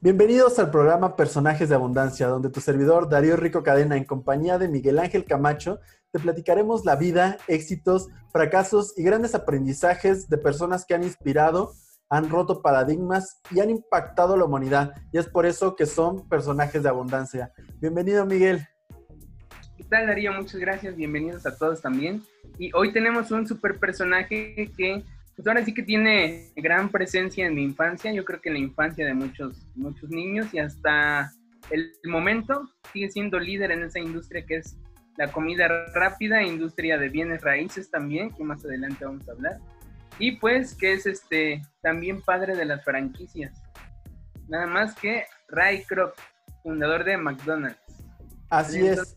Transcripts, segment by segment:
Bienvenidos al programa Personajes de Abundancia, donde tu servidor Darío Rico Cadena, en compañía de Miguel Ángel Camacho, te platicaremos la vida, éxitos, fracasos y grandes aprendizajes de personas que han inspirado, han roto paradigmas y han impactado la humanidad. Y es por eso que son personajes de abundancia. Bienvenido, Miguel. ¿Qué tal, Darío? Muchas gracias. Bienvenidos a todos también. Y hoy tenemos un super personaje que pues ahora sí que tiene gran presencia en mi infancia, yo creo que en la infancia de muchos, muchos niños y hasta el momento sigue siendo líder en esa industria que es la comida rápida, industria de bienes raíces también, que más adelante vamos a hablar. Y pues que es este también padre de las franquicias. Nada más que Ray Kroc, fundador de McDonald's. Así es.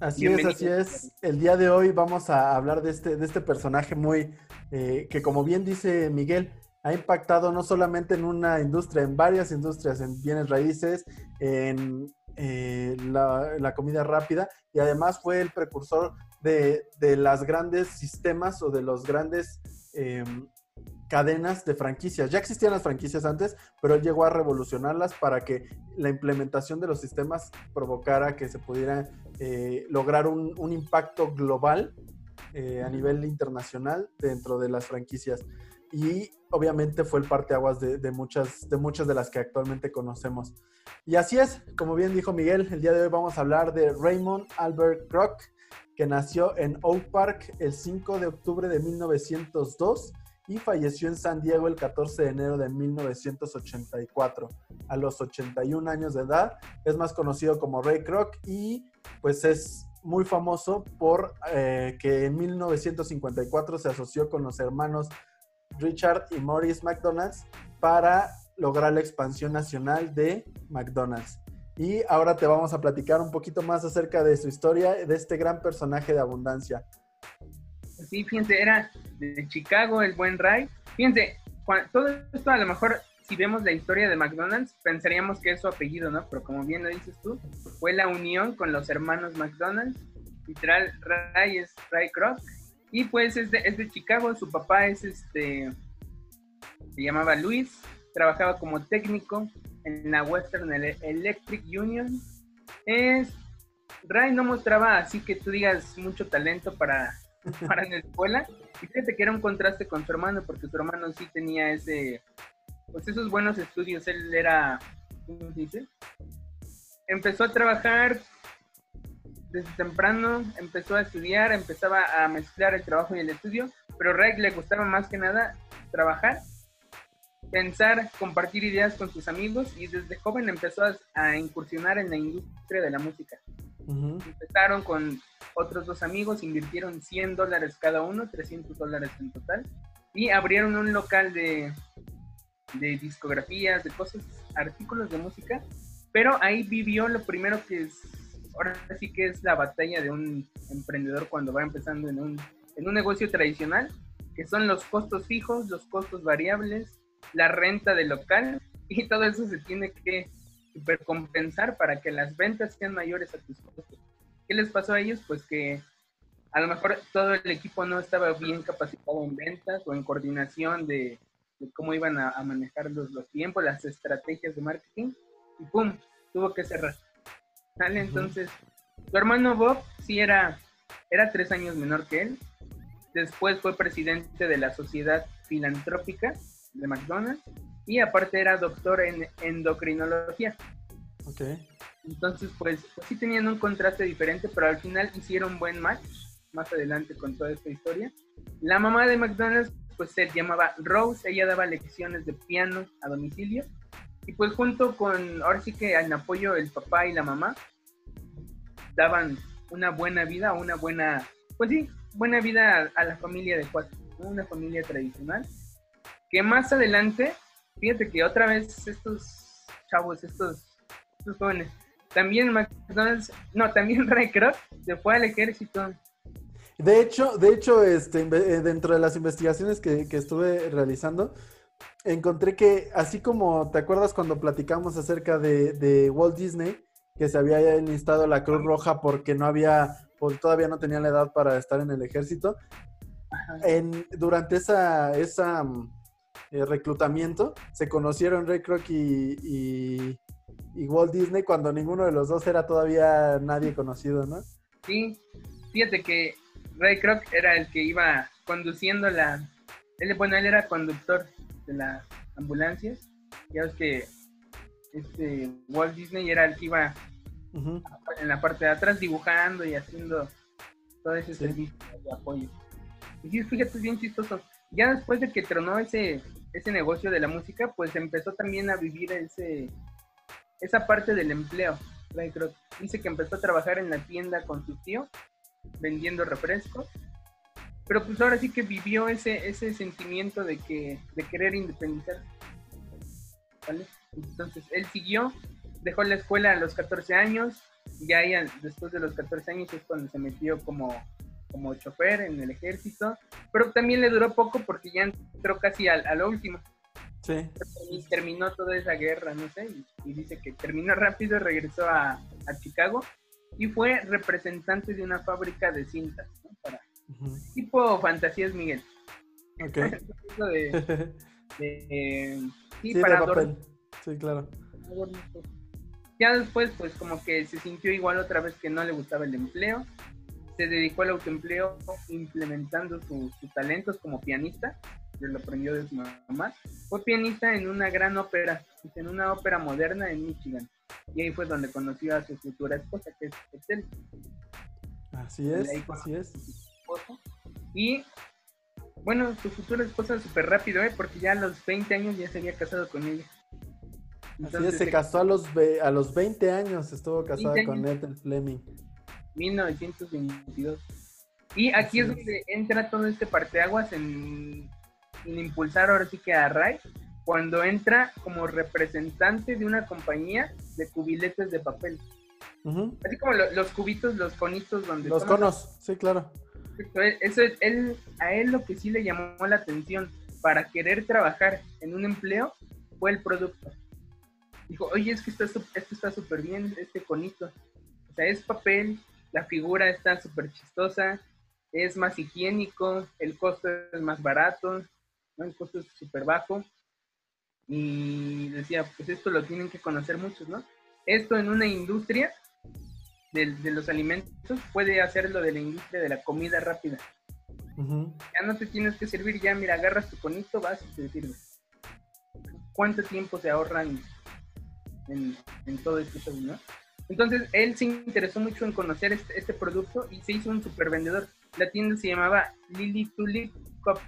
Así es, así es. El día de hoy vamos a hablar de este, de este personaje muy, eh, que como bien dice Miguel, ha impactado no solamente en una industria, en varias industrias, en bienes raíces, en eh, la, comida rápida, y además fue el precursor de, de las grandes sistemas o de los grandes em, cadenas de franquicias. Ya existían las franquicias antes, pero él llegó a revolucionarlas para que la implementación de los sistemas provocara que se pudiera eh, lograr un, impacto global eh, a nivel internacional dentro de las franquicias. Y obviamente fue el parteaguas de, de, muchas, de muchas de las que actualmente conocemos. Y así es, como bien dijo Miguel, el día de hoy vamos a hablar de Raymond Albert Kroc, que nació en Oak Park el 5 de octubre de 1902 y falleció en San Diego el 14 de enero de 1984. A los 81 años de edad, es más conocido como Ray Kroc y pues es muy famoso por eh, que en 1954 se asoció con los hermanos Richard y Maurice McDonald's para lograr la expansión nacional de McDonald's. Y ahora te vamos a platicar un poquito más acerca de su historia, de este gran personaje de abundancia. Sí, fíjense, era de Chicago, el buen Ray. Fíjense, todo esto a lo mejor, si vemos la historia de McDonald's, pensaríamos que es su apellido, ¿no? Pero como bien lo dices tú, fue la unión con los hermanos McDonald's. Literal, Ray es Ray Kroc. Y pues es de, es de Chicago, su papá es este, se llamaba Luis, trabajaba como técnico en la Western Electric Union. Es, Ray no mostraba así que tú digas mucho talento para para la escuela. Fíjate que era un contraste con su hermano, porque su hermano sí tenía ese, pues esos buenos estudios. Él era, ¿cómo se dice? Empezó a trabajar desde temprano, empezó a estudiar, empezaba a mezclar el trabajo y el estudio, pero Ray le gustaba más que nada trabajar, pensar, compartir ideas con sus amigos y desde joven empezó a incursionar en la industria de la música. Empezaron con otros dos amigos, invirtieron 100 dólares cada uno, 300 dólares en total, y abrieron un local de, de discografías, de cosas, artículos de música, pero ahí vivió lo primero que es, ahora sí que es la batalla de un emprendedor cuando va empezando en un, en un negocio tradicional, que son los costos fijos, los costos variables, la renta del local, y todo eso se tiene que supercompensar para que las ventas sean mayores a tus costos. ¿Qué les pasó a ellos? Pues que a lo mejor todo el equipo no estaba bien capacitado en ventas o en coordinación de, cómo iban a, manejar los, los, tiempos, las estrategias de marketing, y ¡pum! tuvo que cerrar. ¿Sale? Entonces, su hermano Bob sí era, era tres años menor que él. Después fue presidente de la Sociedad Filantrópica de McDonald's y aparte era doctor en endocrinología. Ok. Entonces, pues, pues, sí tenían un contraste diferente, pero al final hicieron buen match más adelante con toda esta historia. La mamá de McDonald's, pues se llamaba Rose, ella daba lecciones de piano a domicilio. Y pues junto con, ahora sí que en apoyo el papá y la mamá, daban una buena vida, una buena, pues sí, buena vida a, la familia de cuatro, una familia tradicional, que más adelante fíjate que otra vez estos chavos, estos, jóvenes, también McDonald's, no, también Ray Kroc se fue al ejército. De hecho, de hecho, este, eh, dentro de las investigaciones que, estuve realizando, encontré que, así como te acuerdas cuando platicamos acerca de, Walt Disney, que se había enlistado la Cruz Roja porque no había, porque todavía no tenía la edad para estar en el ejército, en, durante esa, esa eh, reclutamiento, se conocieron Ray Kroc y, y, Walt Disney cuando ninguno de los dos era todavía nadie conocido, ¿no? Sí, fíjate que Ray Kroc era el que iba conduciendo la... Él, bueno, él era conductor de las ambulancias. Ya ves que este Walt Disney era el que iba en la parte de atrás dibujando y haciendo todo ese servicio de apoyo. Y sí, fíjate, es bien chistoso. Ya después de que tronó ese, ese negocio de la música, pues empezó también a vivir ese, esa parte del empleo. Dice que empezó a trabajar en la tienda con su tío, vendiendo refrescos. Pero pues ahora sí que vivió ese, ese sentimiento de que de querer independizar. Entonces él siguió, dejó la escuela a los 14 años, ya después de los 14 años es cuando se metió como, como chofer en el ejército, pero también le duró poco porque ya entró casi al, al último. Sí. Y terminó toda esa guerra, no sé, y, dice que terminó rápido, regresó a, a, Chicago y fue representante de una fábrica de cintas, ¿no? Para, Tipo fantasías Miguel. Ok. de, sí, para Sí, claro. Ya después, pues como que se sintió igual otra vez que no le gustaba el empleo. Se dedicó al autoempleo implementando sus talentos como pianista. Lo aprendió de su mamá. Fue pianista en una gran ópera, en una ópera moderna en Michigan. Y ahí fue donde conoció a su futura esposa, que es Excel. Así es, así es. Y bueno, su futura esposa súper rápido, ¿eh? Porque ya a los 20 años ya se había casado con ella. Así es, se casó a los, a los 20 años, estuvo casada con Ethel Fleming. 1922. Y aquí es, donde entra todo este parteaguas en, en impulsar ahora sí que a Ray, cuando entra como representante de una compañía de cubiletes de papel. Así como los cubitos, los conitos donde... Los conos, sí, claro. Eso es, él, a él lo que sí le llamó la atención para querer trabajar en un empleo fue el producto. Dijo, oye, es que esto, esto está súper bien, este conito. O sea, es papel, la figura está súper chistosa, es más higiénico, el costo es más barato, ¿no? el costo es súper bajo. Y decía, pues esto lo tienen que conocer muchos, ¿no? Esto en una industria de, los alimentos puede hacerlo de la industria de la comida rápida. Ya no te tienes que servir, ya mira, agarras tu conito, vas y te sirves. ¿Cuánto tiempo se ahorran en, todo esto, no? Entonces, él se interesó mucho en conocer este, este producto y se hizo un super vendedor. La tienda se llamaba Lily Tulip Cup.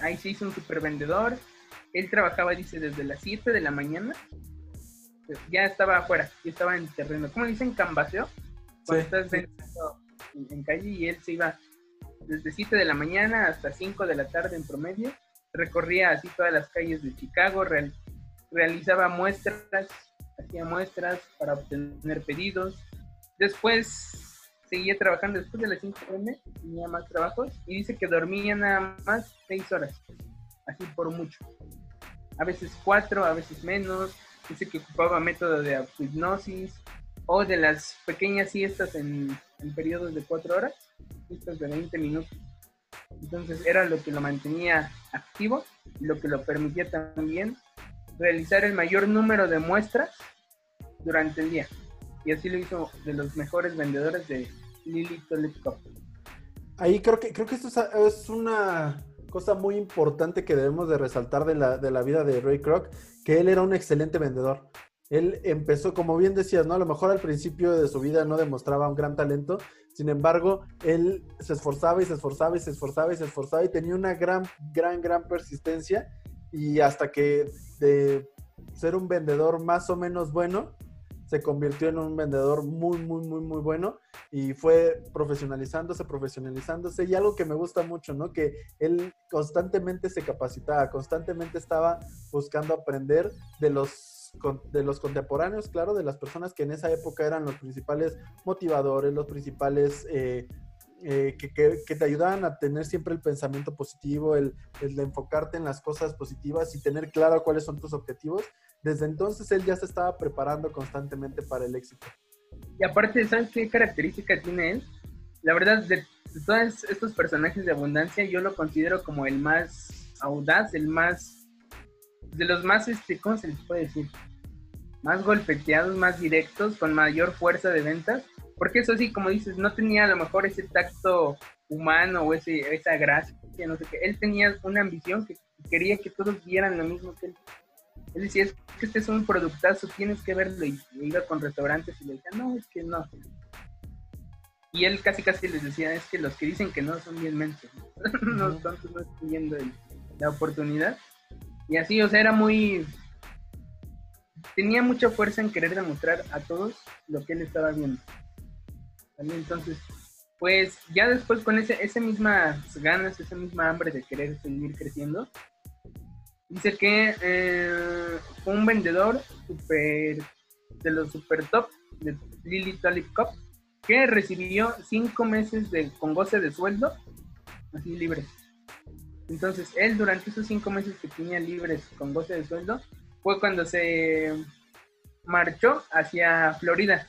Ahí se hizo un super vendedor. Él trabajaba, dice, desde las 7 de la mañana ya estaba afuera, ya estaba en terreno. ¿Cómo dicen? Cambaseo. Cuando estás en, calle y él se iba desde 7 de la mañana hasta 5 de la tarde en promedio. Recorría así todas las calles de Chicago, realizaba muestras, hacía muestras para obtener pedidos. Después seguía trabajando después de las 5 m, tenía más trabajos y dice que dormía nada más 6 horas, así por mucho. A veces 4, a veces menos, dice que ocupaba método de hipnosis o de las pequeñas siestas en, periodos de cuatro horas, siestas de 20 minutos. Entonces era lo que lo mantenía activo y lo que lo permitía también realizar el mayor número de muestras durante el día. Y así lo hizo de los mejores vendedores de Lily Tulip Ahí creo que creo que esto es una cosa muy importante que debemos de resaltar de la, de la vida de Ray Kroc, que él era un excelente vendedor. Él empezó, como bien decías, ¿no? A lo mejor al principio de su vida no demostraba un gran talento, sin embargo, él se esforzaba y se esforzaba y se esforzaba y se esforzaba y tenía una gran, gran, gran persistencia y hasta que de ser un vendedor más o menos bueno, se convirtió en un vendedor muy, muy, muy, muy bueno y fue profesionalizándose, profesionalizándose y algo que me gusta mucho, ¿no? Que él constantemente se capacitaba, constantemente estaba buscando aprender de los de los contemporáneos, claro, de las personas que en esa época eran los principales motivadores, los principales eh, eh, que, que, te ayudaban a tener siempre el pensamiento positivo, el, el, enfocarte en las cosas positivas y tener claro cuáles son tus objetivos desde entonces él ya se estaba preparando constantemente para el éxito. Y aparte, ¿sabes qué característica tiene él? La verdad, de, todos estos personajes de abundancia, yo lo considero como el más audaz, el más, de los más, este, ¿cómo se les puede decir? Más golpeteados, más directos, con mayor fuerza de ventas, porque eso sí, como dices, no tenía a lo mejor ese tacto humano o ese, esa gracia, no sé qué. Él tenía una ambición que quería que todos vieran lo mismo que él. Él decía, es que este es un productazo, tienes que verlo. Y iba con restaurantes y le decía, no, es que no. Y él casi casi les decía, es que los que dicen que no son bien mentos. no, no están viendo la oportunidad. Y así, o sea, era muy... Tenía mucha fuerza en querer demostrar a todos lo que él estaba viendo. Entonces, pues ya después con ese, ese mismas ganas, esa misma hambre de querer seguir creciendo, dice que eh, un vendedor super, de los super top de Lily Tulip Cup que recibió cinco meses de, con goce de sueldo así libre. Entonces, él durante esos cinco meses que tenía libres con goce de sueldo, fue cuando se marchó hacia Florida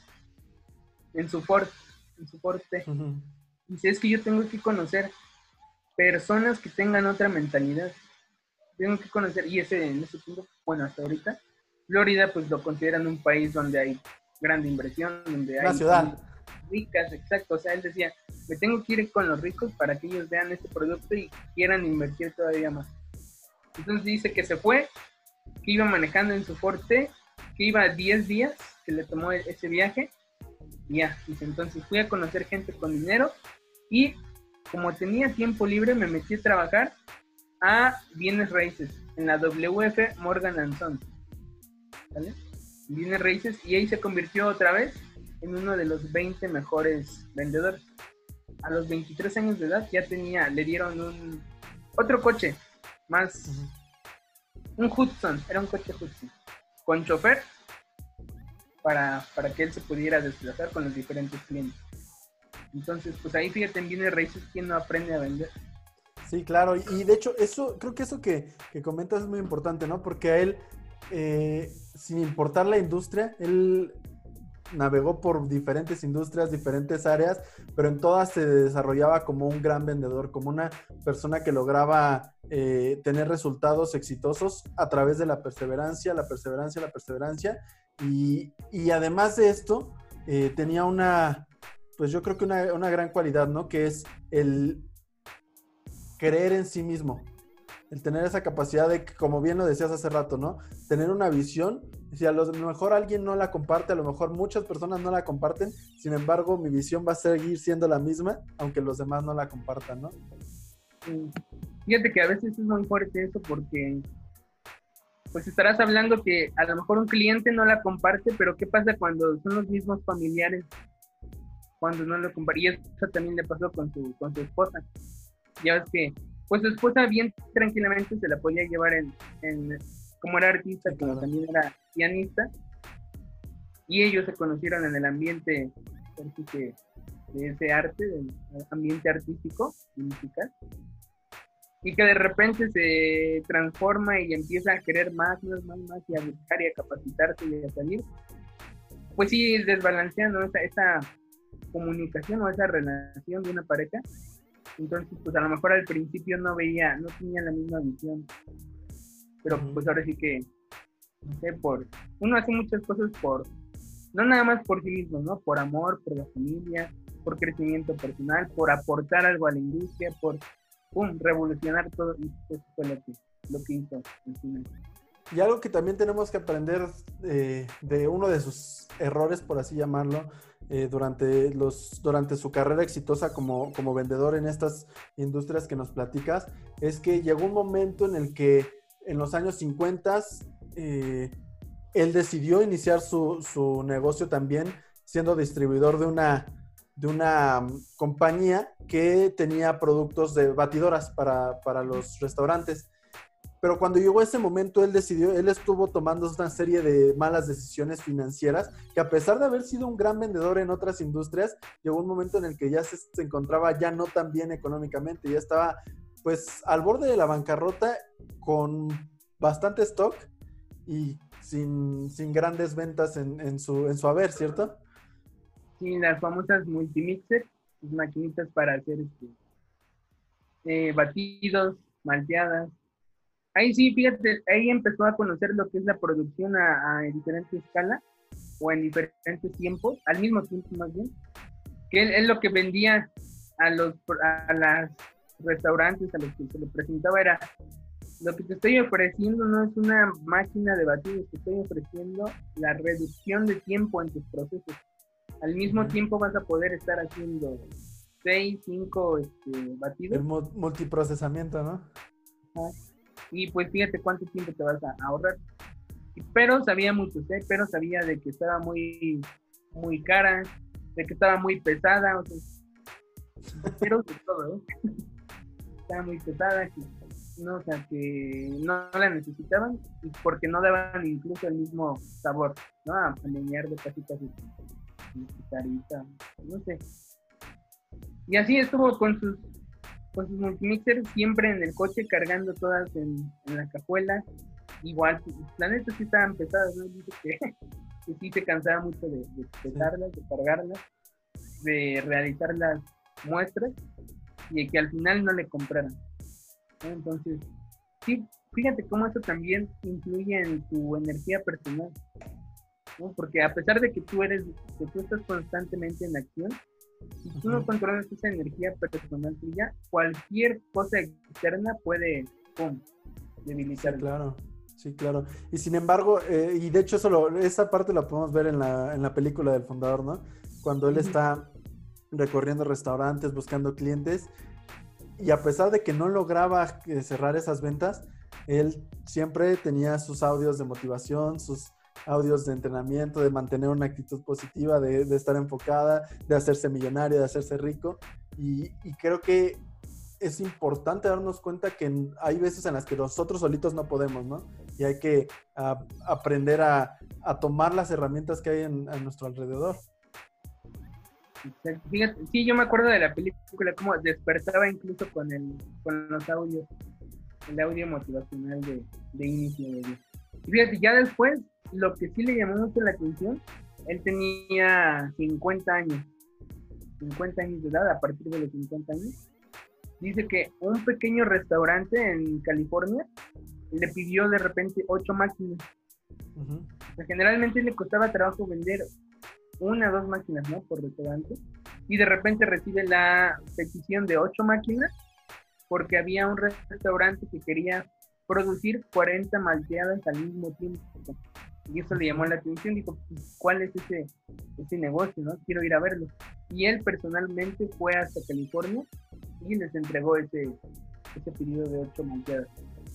en su Ford en su porte. Dice, es que yo tengo que conocer personas que tengan otra mentalidad. Tengo que conocer, y ese en ese punto, bueno, hasta ahorita, Florida pues lo consideran un país donde hay grande inversión, donde hay... ciudad. Ricas, exacto. O sea, él decía, me tengo que ir con los ricos para que ellos vean este producto y quieran invertir todavía más. Entonces dice que se fue, que iba manejando en su Forte, que iba 10 días, que le tomó ese viaje, ya, dice, entonces fui a conocer gente con dinero y como tenía tiempo libre me metí a trabajar a bienes raíces en la WF Morgan Son. ¿Vale? Bienes raíces y ahí se convirtió otra vez en uno de los 20 mejores vendedores. A los 23 años de edad ya tenía, le dieron un otro coche más, un Hudson, era un coche Hudson, con chofer para, para que él se pudiera desplazar con los diferentes clientes. Entonces, pues ahí fíjate en Bienes Raíces quién no aprende a vender. Sí, claro, y de hecho, eso, creo que eso que, que comentas es muy importante, ¿no? Porque a él, eh, sin importar la industria, él navegó por diferentes industrias, diferentes áreas, pero en todas se desarrollaba como un gran vendedor, como una persona que lograba eh, tener resultados exitosos a través de la perseverancia, la perseverancia, la perseverancia. Y, además de esto, eh, tenía una, pues yo creo que una, gran cualidad, ¿no? Que es el creer en sí mismo el tener esa capacidad de, como bien lo decías hace rato, ¿no? Tener una visión. Si a lo mejor alguien no la comparte, a lo mejor muchas personas no la comparten, sin embargo, mi visión va a seguir siendo la misma, aunque los demás no la compartan, ¿no? Fíjate que a veces es muy fuerte eso porque, pues estarás hablando que a lo mejor un cliente no la comparte, pero ¿qué pasa cuando son los mismos familiares? Cuando no lo comparten. Y eso también le pasó con su, con su esposa. Ya ves que pues su esposa bien tranquilamente se la podía llevar en, como era artista, como también era pianista, y ellos se conocieron en el ambiente de ese arte, del ambiente artístico y musical, y que de repente se transforma y empieza a querer más, más, más, más, y a buscar y a capacitarse y a salir, pues sí desbalanceando esa, esa comunicación o esa relación de una pareja entonces, pues a lo mejor al principio no veía, no tenía la misma visión. Pero pues ahora sí que, no sé, por, uno hace muchas cosas por, no nada más por sí mismo, ¿no? Por amor, por la familia, por crecimiento personal, por aportar algo a la industria, por, pum, revolucionar todo. Eso fue lo que, lo que hizo. Y algo que también tenemos que aprender eh, de uno de sus errores, por así llamarlo, eh, durante, los, durante su carrera exitosa como, como vendedor en estas industrias que nos platicas, es que llegó un momento en el que en los años 50 eh, él decidió iniciar su, su, negocio también siendo distribuidor de una, de una compañía que tenía productos de batidoras para, para los restaurantes. Pero cuando llegó ese momento, él decidió, él estuvo tomando una serie de malas decisiones financieras, que a pesar de haber sido un gran vendedor en otras industrias, llegó un momento en el que ya se, encontraba ya no tan bien económicamente, ya estaba pues al borde de la bancarrota con bastante stock y sin, grandes ventas en, su, en su haber, ¿cierto? Sí, las famosas multimixer, maquinitas para hacer este, eh, batidos, malteadas, ahí sí, fíjate, ahí empezó a conocer lo que es la producción a, a diferente escala o en diferentes tiempos, al mismo tiempo más bien, que es lo que vendía a los a las restaurantes a los que se le presentaba era lo que te estoy ofreciendo no es una máquina de batidos, te estoy ofreciendo la reducción de tiempo en tus procesos. Al mismo tiempo vas a poder estar haciendo 6, 5 este, batidos. El multiprocesamiento, ¿no? Y pues fíjate cuánto tiempo te vas a ahorrar. Pero sabía mucho, ¿eh? pero sabía de que estaba muy, muy cara, de que estaba muy pesada, o sea, pero de todo, ¿eh? estaba muy pesada, que, no, o sea, que no, la necesitaban porque no daban incluso el mismo sabor, ¿no? A, de casi casi carita, no sé. Y así estuvo con sus con sus multimixers siempre en el coche cargando todas en, la cajuela. Igual, la neta sí estaban pesadas, ¿no? Dice que, que sí se cansaba mucho de, de pesarlas, de cargarlas, de realizar las muestras y que al final no le compraran. Entonces, sí, fíjate cómo eso también influye en tu energía personal. ¿No? Porque a pesar de que tú eres, que tú estás constantemente en acción, si tú no controlas esa energía personal tuya, cualquier cosa externa puede pum, debilitar. Sí, claro. Sí, claro. Y sin embargo, eh, y de hecho solo esa parte la podemos ver en la, en la película del fundador, ¿no? Cuando él está recorriendo restaurantes, buscando clientes, y a pesar de que no lograba cerrar esas ventas, él siempre tenía sus audios de motivación, sus audios de entrenamiento, de mantener una actitud positiva, de, estar enfocada, de hacerse millonario, de hacerse rico. Y, creo que es importante darnos cuenta que hay veces en las que nosotros solitos no podemos, ¿no? Y hay que aprender a, tomar las herramientas que hay en, a nuestro alrededor. Sí, yo me acuerdo de la película, como despertaba incluso con, el, con los audios, el audio motivacional de, de inicio de Y fíjate, ya después, lo que sí le llamó mucho la atención, él tenía 50 años, 50 años de edad, a partir de los 50 años. Dice que un pequeño restaurante en California le pidió de repente ocho máquinas. generalmente le costaba trabajo vender una o dos máquinas, ¿no? Por restaurante. Y de repente recibe la petición de ocho máquinas porque había un restaurante que quería producir 40 malteadas al mismo tiempo. Y eso le llamó la atención, dijo, pues, ¿cuál es ese, ese negocio? no Quiero ir a verlo. Y él personalmente fue hasta California y les entregó ese, ese pedido de ocho malteadas.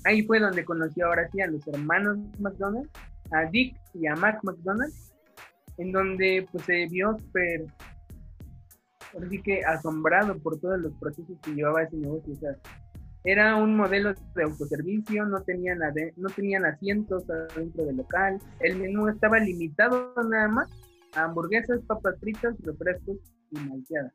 Ahí fue donde conoció ahora sí a los hermanos McDonald's, a Dick y a Mac McDonald, en donde pues se vio súper, así que asombrado por todos los procesos que llevaba ese negocio. O sea, era un modelo de autoservicio, no tenían, no tenían asientos dentro del local, el menú estaba limitado nada más a hamburguesas, papas fritas, refrescos y malteadas.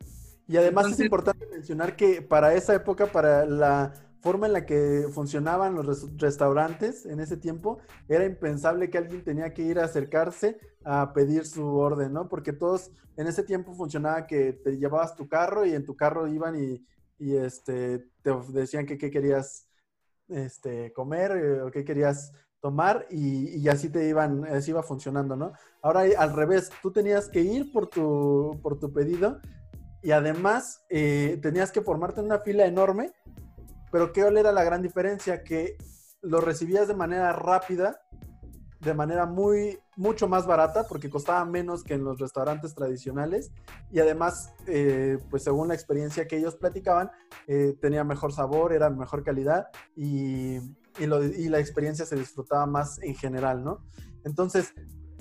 Y además es importante mencionar que para esa época, para la forma en la que funcionaban los restaurantes en ese tiempo, era impensable que alguien tenía que ir a acercarse a pedir su orden, ¿no? Porque todos en ese tiempo funcionaba que te llevabas tu carro y en tu carro iban y, este, te decían que qué querías este, comer eh, o qué querías tomar y, así te iban, así iba funcionando, ¿no? Ahora al revés, tú tenías que ir por tu, por tu pedido y además eh, tenías que formarte en una fila enorme pero ¿qué era la gran diferencia? Que lo recibías de manera rápida, de manera muy, mucho más barata, porque costaba menos que en los restaurantes tradicionales. Y además, eh, pues según la experiencia que ellos platicaban, eh, tenía mejor sabor, era mejor calidad y, y, la experiencia se disfrutaba más en general, ¿no? Entonces,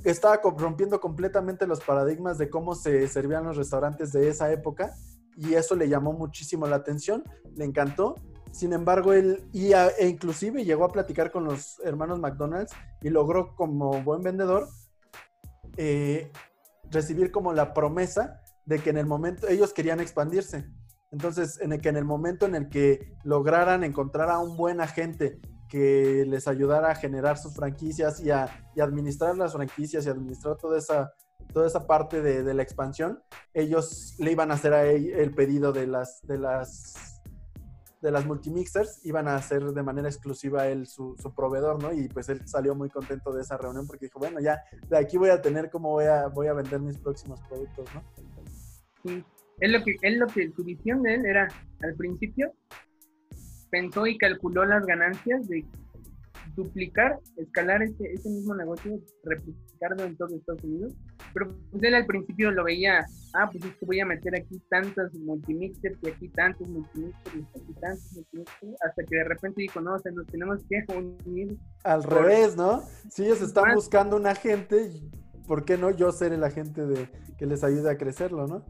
estaba rompiendo completamente los paradigmas de cómo se servían los restaurantes de esa época y eso le llamó muchísimo la atención, le encantó sin embargo, él y e inclusive llegó a platicar con los hermanos McDonald's y logró como buen vendedor eh, recibir como la promesa de que en el momento ellos querían expandirse. Entonces, en el que en el momento en el que lograran encontrar a un buen agente que les ayudara a generar sus franquicias y a administrar las franquicias y administrar toda esa, toda esa parte de, la expansión, ellos le iban a hacer a él el pedido de las de las multimixers iban a ser de manera exclusiva él su, su, proveedor, ¿no? Y pues él salió muy contento de esa reunión porque dijo, bueno, ya de aquí voy a tener cómo voy a, voy a vender mis próximos productos, ¿no? Sí, es lo que, es lo que su visión de él era, al principio, pensó y calculó las ganancias de duplicar, escalar ese, ese mismo negocio, replicarlo en todo Estados Unidos. Pero pues él al principio lo veía, ah, pues es que voy a meter aquí tantas multimixers y aquí tantos multimixers y aquí tantos multimixers, hasta que de repente dijo, no, o sea, nos tenemos que unir. Al revés, ¿no? Si ellos están buscando un agente, ¿por qué no yo ser el agente de que les ayude a crecerlo, no?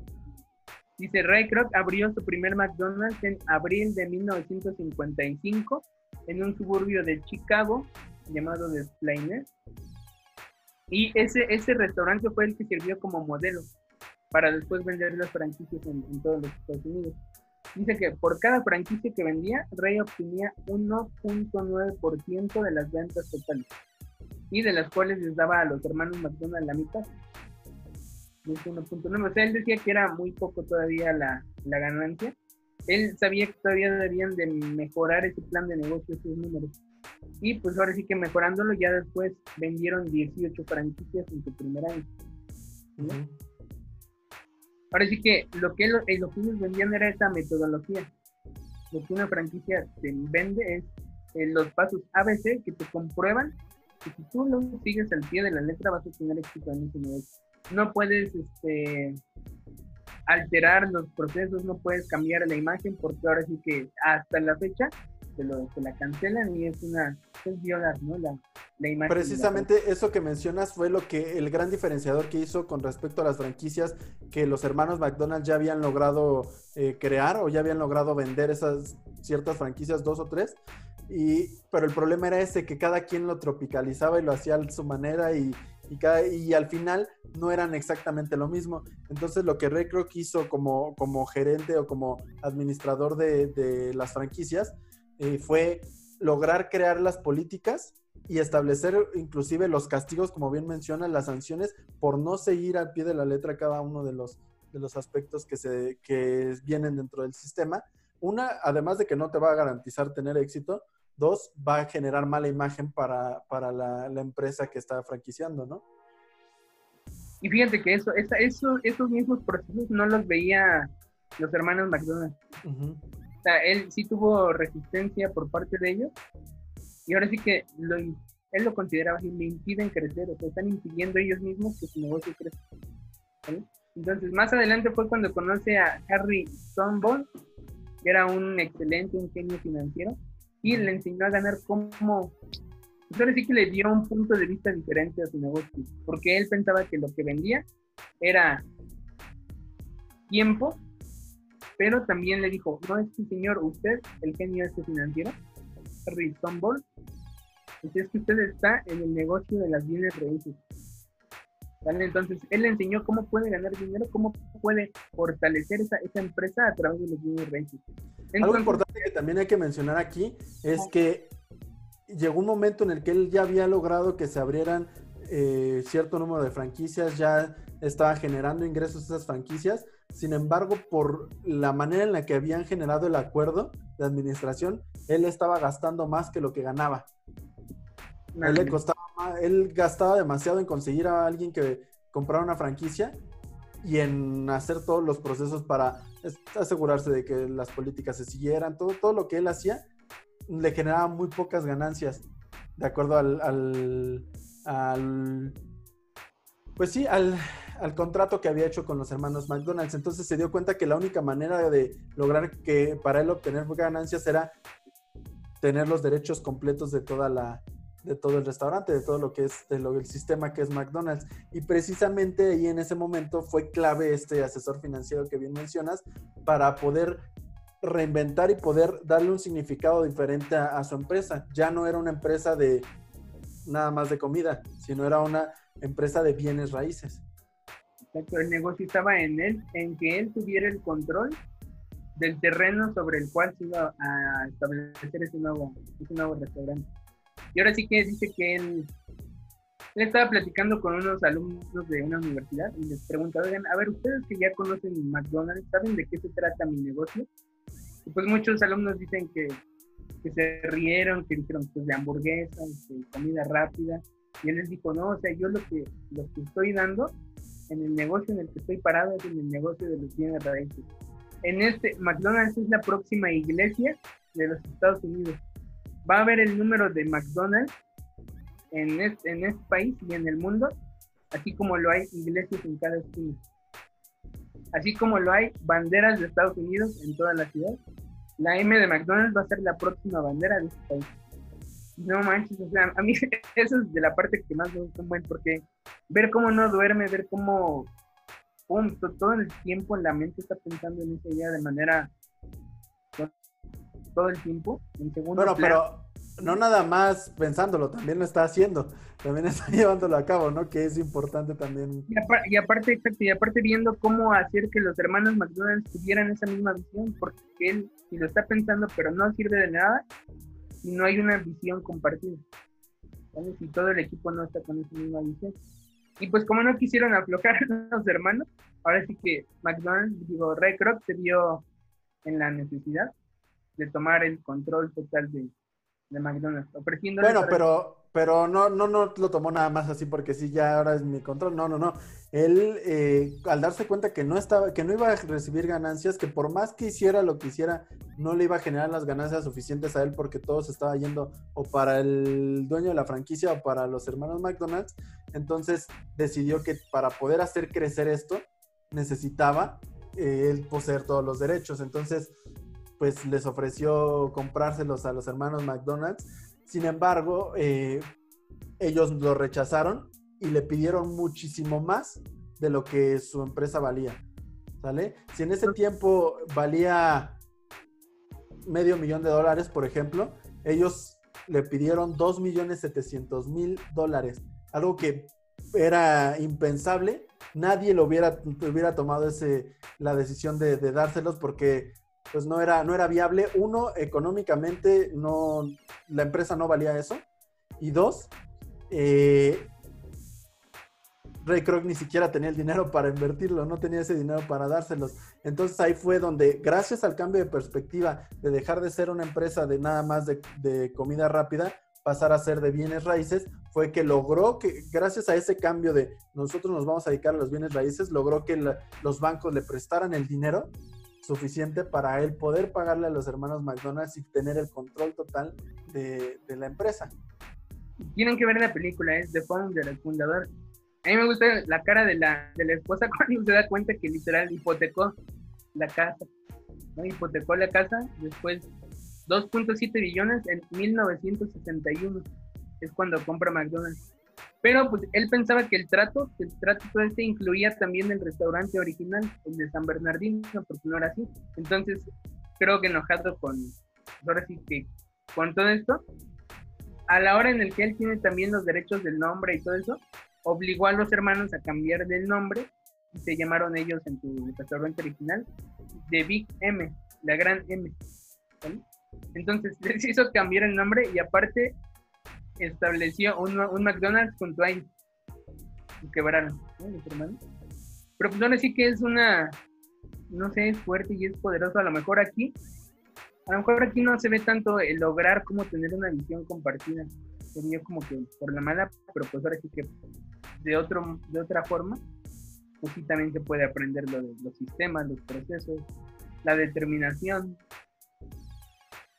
Dice, Ray Kroc abrió su primer McDonald's en abril de 1955 en un suburbio de Chicago llamado The Plainer. Y ese, ese restaurante fue el que sirvió como modelo para después vender las franquicias en, todos los Estados Unidos. Dice que por cada franquicia que vendía, Ray obtenía 1.9% de las ventas totales y de las cuales les daba a los hermanos McDonald's la mitad. 1.9. O sea, él decía que era muy poco todavía la, la ganancia él sabía que todavía debían de mejorar ese plan de negocio, esos números. Y pues ahora sí que mejorándolo, ya después vendieron 18 franquicias en su primer año. Ahora sí que lo que, eh, lo, que ellos vendían era esa metodología. Lo que una franquicia te vende es eh, los pasos ABC que te comprueban que si tú lo sigues al pie de la letra vas a tener éxito en ese negocio. No puedes este, alterar los procesos, no puedes cambiar la imagen porque ahora sí que hasta la fecha se, lo, se la cancelan y es una es violar ¿no? la, la imagen. Precisamente eso que mencionas fue lo que el gran diferenciador que hizo con respecto a las franquicias que los hermanos McDonald's ya habían logrado eh, crear o ya habían logrado vender esas ciertas franquicias, dos o tres. Y, pero el problema era ese, que cada quien lo tropicalizaba y lo hacía a su manera y, y, al final no eran exactamente lo mismo. Entonces lo que Ray Kroc hizo como, como gerente o como administrador de, las franquicias eh, fue lograr crear las políticas y establecer inclusive los castigos, como bien menciona, las sanciones por no seguir al pie de la letra cada uno de los, de los aspectos que, se, que vienen dentro del sistema. Una, además de que no te va a garantizar tener éxito, Dos, va a generar mala imagen para, la, empresa que está franquiciando, ¿no? Y fíjate que eso, eso, esos mismos procesos no los veía los hermanos McDonald's. Sea, él sí tuvo resistencia por parte de ellos y ahora sí que lo, él lo consideraba así, le impiden crecer, o sea, están impidiendo ellos mismos que su negocio crezca. Entonces, más adelante fue cuando conoce a Harry Stonebone, que era un excelente ingenio financiero, y le enseñó a ganar como... Pues ahora sí que le dio un punto de vista diferente a su negocio, porque él pensaba que lo que vendía era tiempo, pero también le dijo, no es que señor, usted, el genio este financiero, Harry Stoneball, es que usted está en el negocio de las bienes raíces. Entonces, él le enseñó cómo puede ganar dinero, cómo puede fortalecer esa, esa empresa a través de los bienes raíces. Algo importante que también hay que mencionar aquí es que llegó un momento en el que él ya había logrado que se abrieran eh, cierto número de franquicias, ya estaba generando ingresos esas franquicias. Sin embargo, por la manera en la que habían generado el acuerdo de administración, él estaba gastando más que lo que ganaba. Él, le costaba, él gastaba demasiado en conseguir a alguien que comprara una franquicia y en hacer todos los procesos para asegurarse de que las políticas se siguieran, todo, todo lo que él hacía le generaba muy pocas ganancias, de acuerdo al, al, pues sí, al, al, contrato que había hecho con los hermanos McDonald's. Entonces se dio cuenta que la única manera de lograr que para él obtener ganancias era tener los derechos completos de toda la, de todo el restaurante, de todo lo que es de lo, del sistema que es McDonald's. Y precisamente ahí en ese momento fue clave este asesor financiero que bien mencionas para poder reinventar y poder darle un significado diferente a, su empresa. Ya no era una empresa de nada más de comida, sino era una empresa de bienes raíces. El negocio estaba en él, en que él tuviera el control del terreno sobre el cual se iba a establecer ese nuevo, ese nuevo restaurante. Y ahora sí que dice que él, él estaba platicando con unos alumnos de una universidad y les pregunta, a ver, ustedes que ya conocen McDonald's, ¿saben de qué se trata mi negocio? pues muchos alumnos dicen que, que se rieron, que dijeron pues de hamburguesas, de comida rápida. Y él les dijo, no, o sea, yo lo que, lo que estoy dando en el negocio en el que estoy parado es en el negocio de los bienes raíces. En este, McDonald's es la próxima iglesia de los Estados Unidos. Va a haber el número de McDonald's en este, en este país y en el mundo, así como lo hay iglesias en cada esquina. Así como lo hay banderas de Estados Unidos en toda la ciudad, la M de McDonald's va a ser la próxima bandera de este país. No manches, o sea, a mí eso es de la parte que más me gusta un buen, porque ver cómo no duerme, ver cómo pum, todo el tiempo la mente está pensando en esa idea de manera todo el tiempo, en segundo Bueno, pero no nada más pensándolo, también lo está haciendo, también está llevándolo a cabo, ¿no? Que es importante también. Y, aparte, exacto, y aparte viendo cómo hacer que los hermanos McDonald's tuvieran esa misma visión, porque él si lo está pensando, pero no sirve de nada si no hay una visión compartida. Si todo el equipo no está con esa misma visión. Y pues como no quisieron aflojar a los hermanos, ahora sí que McDonald's, digo, Ray Kroc se vio en la necesidad de tomar el control total de, de McDonald's, ofreciendo... Bueno, pero, pero no, no, no lo tomó nada más así porque sí, ya ahora es mi control. No, no, no. Él, eh, al darse cuenta que no estaba, que no iba a recibir ganancias, que por más que hiciera lo que hiciera, no le iba a generar las ganancias suficientes a él porque todo se estaba yendo o para el dueño de la franquicia o para los hermanos McDonald's. Entonces decidió que para poder hacer crecer esto, necesitaba eh, él poseer todos los derechos. Entonces, pues les ofreció comprárselos a los hermanos McDonald's. Sin embargo, eh, ellos lo rechazaron y le pidieron muchísimo más de lo que su empresa valía. ¿Sale? Si en ese tiempo valía medio millón de dólares, por ejemplo, ellos le pidieron 2 millones 700 mil dólares. Algo que era impensable. Nadie lo hubiera, hubiera tomado ese, la decisión de, de dárselos porque pues no era, no era viable. Uno, económicamente, no, la empresa no valía eso. Y dos, eh, Ray Kroc ni siquiera tenía el dinero para invertirlo, no tenía ese dinero para dárselos. Entonces ahí fue donde, gracias al cambio de perspectiva, de dejar de ser una empresa de nada más de, comida rápida, pasar a ser de bienes raíces, fue que logró que, gracias a ese cambio de nosotros nos vamos a dedicar a los bienes raíces, logró que los bancos le prestaran el dinero suficiente para él poder pagarle a los hermanos McDonald's y tener el control total de, la empresa. Tienen que ver la película, es The Founder, el fundador. A mí me gusta la cara de la, de la esposa cuando se da cuenta que literal hipotecó la casa. Hipotecó la casa, después 2.7 billones en 1961 es cuando compra McDonald's. Pero pues él pensaba que el trato, el trato todo este incluía también el restaurante original, el de San Bernardino, porque no era así. Entonces, creo que enojado con, ahora con todo esto, a la hora en el que él tiene también los derechos del nombre y todo eso, obligó a los hermanos a cambiar del nombre y se llamaron ellos en su restaurante original de Big M, la gran M. Entonces les hizo cambiar el nombre y aparte estableció un, un McDonald's con Twain. Y quebraron, Pero pues aún así que es una, no sé, es fuerte y es poderoso. A lo mejor aquí, a lo mejor aquí no se ve tanto el lograr como tener una visión compartida. Sería como que por la mala, pero pues ahora sí que de, otro, de otra forma, pues sí también se puede aprender lo de los sistemas, los procesos, la determinación,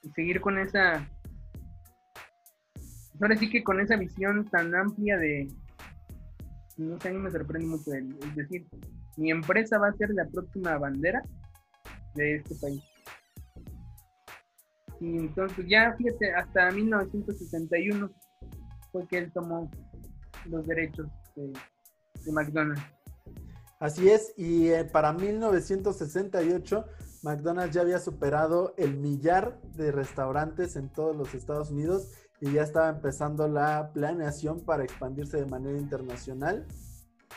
y seguir con esa ahora sí que con esa visión tan amplia de, no sé, a mí me sorprende mucho, es decir, mi empresa va a ser la próxima bandera de este país. Y entonces ya, fíjate, hasta 1961 fue que él tomó los derechos de, McDonald's. Así es, y eh, para 1968 McDonald's ya había superado el millar de restaurantes en todos los Estados Unidos y ya estaba empezando la planeación para expandirse de manera internacional.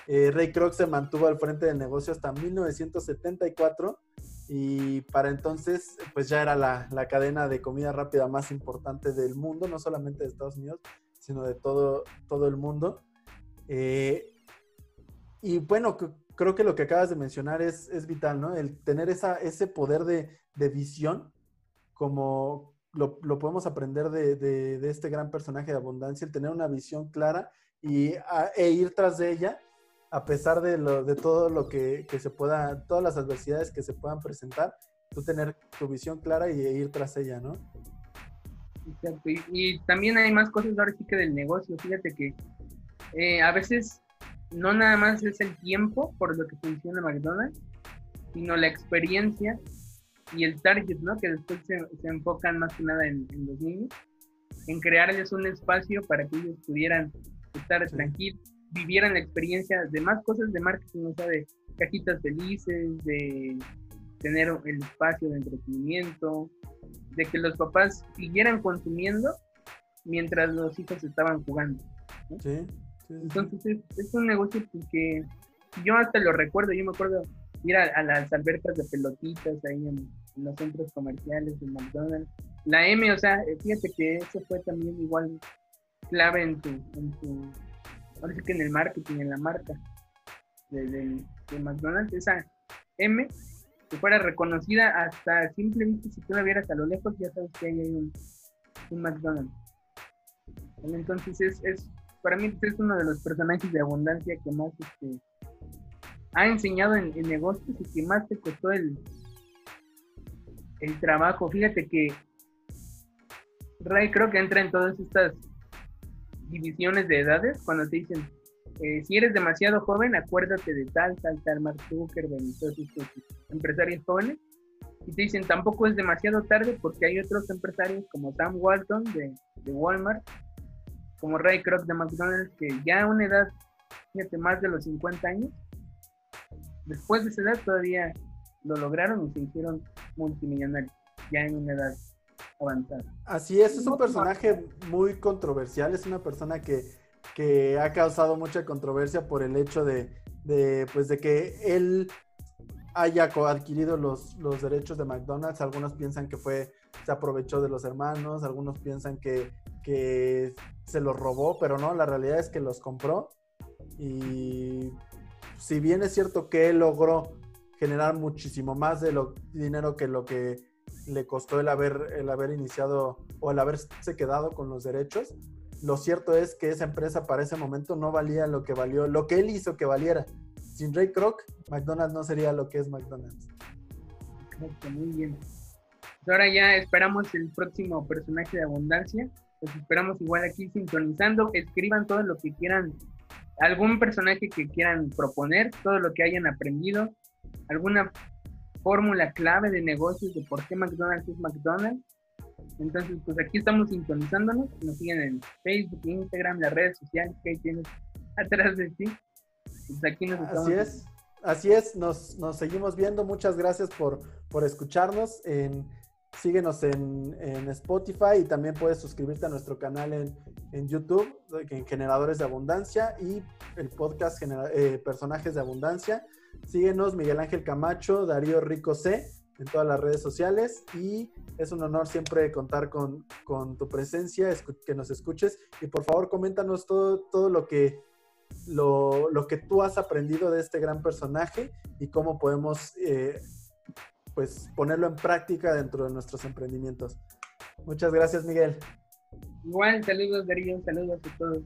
Eh, Ray Kroc se mantuvo al frente del negocio hasta 1974 y para entonces pues ya era la, cadena de comida rápida más importante del mundo, no solamente de Estados Unidos, sino de todo, todo el mundo. Eh, y bueno, creo que lo que acabas de mencionar es, es vital, ¿no? El tener esa, ese poder de, de visión como lo, podemos aprender de, este gran personaje de abundancia, el tener una visión clara y, e ir tras de ella a pesar de, lo, de todo lo que, se pueda, todas las adversidades que se puedan presentar, tú tener tu visión clara y ir tras ella, ¿no? Exacto. Y, también hay más cosas ahora sí que del negocio. Fíjate que eh, a veces no nada más es el tiempo por lo que funciona McDonald's, sino la experiencia y el target, ¿no? Que después se, enfocan más que nada en, los niños, en crearles un espacio para que ellos pudieran estar tranquilos, vivieran la experiencia de más cosas de marketing, o sea, de cajitas felices, de tener el espacio de entretenimiento, de que los papás siguieran consumiendo mientras los hijos estaban jugando. Sí, Entonces es, un negocio que yo hasta lo recuerdo, yo me acuerdo ir a, las albercas de pelotitas ahí en, los centros comerciales de McDonald's. La M, o sea, fíjate que eso fue también igual clave en tu, en tu que en el marketing, en la marca de, McDonald's, esa M que fuera reconocida hasta simplemente si tú la vieras a lo lejos, ya sabes que hay un, un McDonald's. Entonces es, es, para mí es uno de los personajes de abundancia que más este, ha enseñado en, negocios y que más te costó el, el trabajo. Fíjate que Ray creo entra en todas estas divisiones de edades cuando te dicen eh, si eres demasiado joven, acuérdate de tal, tal, tal, Mark Zuckerberg y todos estos empresarios jóvenes. Y te dicen, tampoco es demasiado tarde porque hay otros empresarios como Sam Walton de, Walmart, como Ray Kroc de McDonald's, que ya a una edad, fíjate, más de los 50 años, después de esa edad todavía lo lograron y se hicieron multimillonarios, ya en una edad avanzada. Así es, es un personaje muy controversial, es una persona que que ha causado mucha controversia por el hecho de, pues de que él haya adquirido los, los derechos de McDonald's. Algunos piensan que fue, se aprovechó de los hermanos, algunos piensan que, que se los robó, pero no, la realidad es que los compró. Y si bien es cierto que él logró generar muchísimo más de lo dinero que lo que le costó el haber, el haber iniciado o el haberse quedado con los derechos, lo cierto es que esa empresa para ese momento no valía lo que valió, lo que él hizo que valiera. Sin Ray Kroc, McDonald's no sería lo que es McDonald's. muy bien. Pues ahora ya esperamos el próximo personaje de abundancia. Los esperamos igual aquí sintonizando. Escriban todo lo que quieran, algún personaje que quieran proponer, todo lo que hayan aprendido, alguna fórmula clave de negocios de por qué McDonald's es McDonald's entonces, pues aquí estamos sintonizándonos. Nos siguen en Facebook, Instagram, las redes sociales que ahí tienes atrás de ti. Pues aquí nos estamos... Así es. Así es, nos, nos seguimos viendo. Muchas gracias por, por escucharnos. En, síguenos en, en, Spotify y también puedes suscribirte a nuestro canal en, en YouTube, en Generadores de Abundancia y el podcast eh, Personajes de Abundancia. Síguenos Miguel Ángel Camacho, Darío Rico C en todas las redes sociales y es un honor siempre contar con, tu presencia, que nos escuches y por favor coméntanos todo, todo lo, que, lo, que tú has aprendido de este gran personaje y cómo podemos eh, pues ponerlo en práctica dentro de nuestros emprendimientos. Muchas gracias, Miguel. Igual, saludos, Darío, saludos a todos.